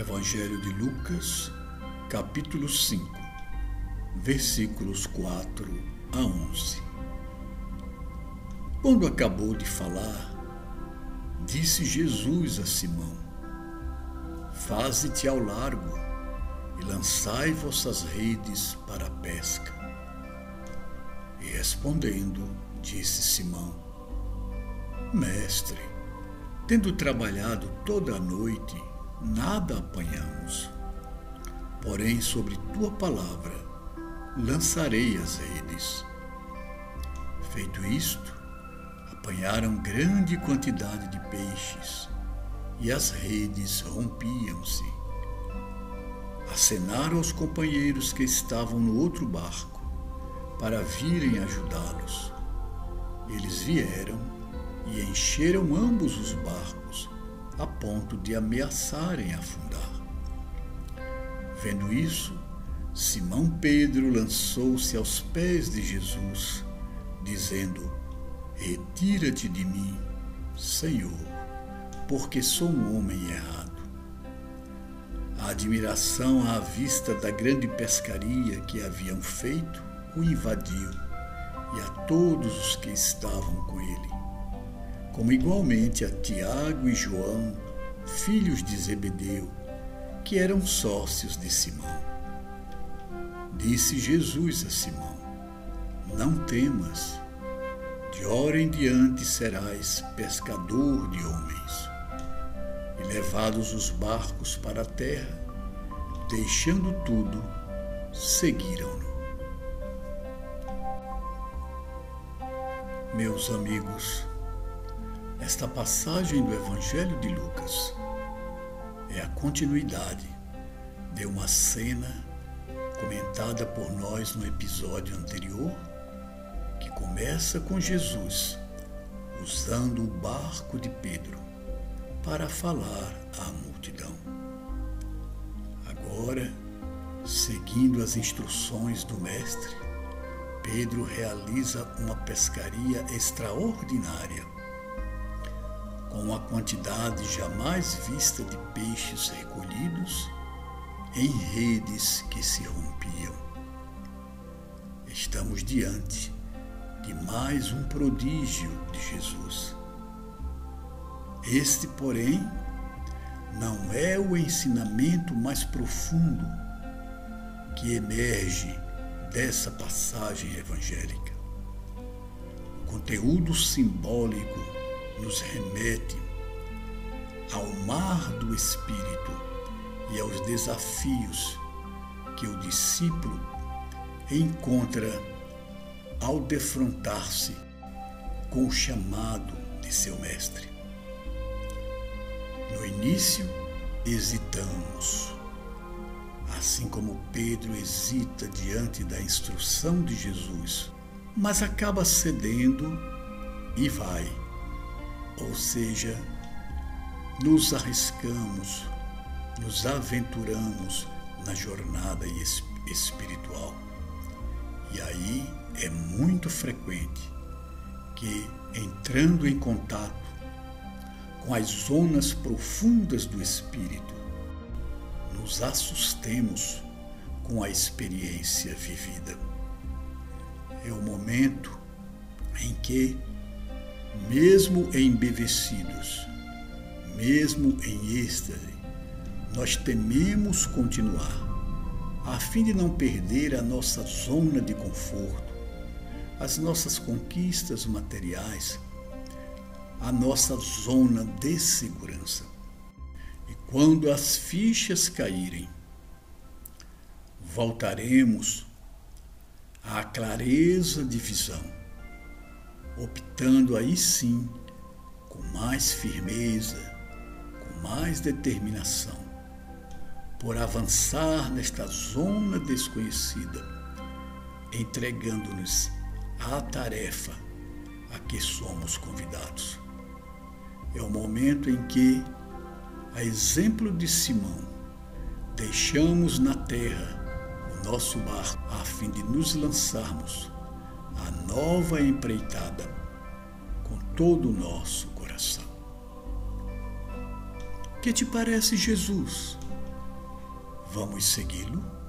Evangelho de Lucas, capítulo 5, versículos 4 a 11. Quando acabou de falar, disse Jesus a Simão: Faze-te ao largo e lançai vossas redes para a pesca. E respondendo, disse Simão: Mestre, tendo trabalhado toda a noite, nada apanhamos. Porém, sobre tua palavra, lançarei as redes. Feito isto, apanharam grande quantidade de peixes e as redes rompiam-se. Acenaram aos companheiros que estavam no outro barco para virem ajudá-los. Eles vieram e encheram ambos os barcos a ponto de ameaçarem afundar. Vendo isso, Simão Pedro lançou-se aos pés de Jesus, dizendo: Retira-te de mim, Senhor, porque sou um homem errado. A admiração à vista da grande pescaria que haviam feito o invadiu e a todos os que estavam com ele como igualmente a Tiago e João, filhos de Zebedeu, que eram sócios de Simão. Disse Jesus a Simão: Não temas, de hora em diante serás pescador de homens. E levados os barcos para a terra, deixando tudo, seguiram-no. Meus amigos, esta passagem do Evangelho de Lucas é a continuidade de uma cena comentada por nós no episódio anterior, que começa com Jesus usando o barco de Pedro para falar à multidão. Agora, seguindo as instruções do Mestre, Pedro realiza uma pescaria extraordinária com uma quantidade jamais vista de peixes recolhidos em redes que se rompiam. Estamos diante de mais um prodígio de Jesus. Este, porém, não é o ensinamento mais profundo que emerge dessa passagem evangélica. O conteúdo simbólico nos remete ao mar do Espírito e aos desafios que o discípulo encontra ao defrontar-se com o chamado de seu mestre. No início, hesitamos, assim como Pedro hesita diante da instrução de Jesus, mas acaba cedendo e vai ou seja, nos arriscamos, nos aventuramos na jornada espiritual. E aí é muito frequente que, entrando em contato com as zonas profundas do espírito, nos assustemos com a experiência vivida. É o momento em que mesmo embevecidos, mesmo em êxtase, nós tememos continuar, a fim de não perder a nossa zona de conforto, as nossas conquistas materiais, a nossa zona de segurança. E quando as fichas caírem, voltaremos à clareza de visão optando aí sim com mais firmeza, com mais determinação, por avançar nesta zona desconhecida, entregando-nos à tarefa a que somos convidados. É o momento em que, a exemplo de Simão, deixamos na terra o nosso barco a fim de nos lançarmos a nova empreitada com todo o nosso coração. Que te parece Jesus Vamos segui-lo?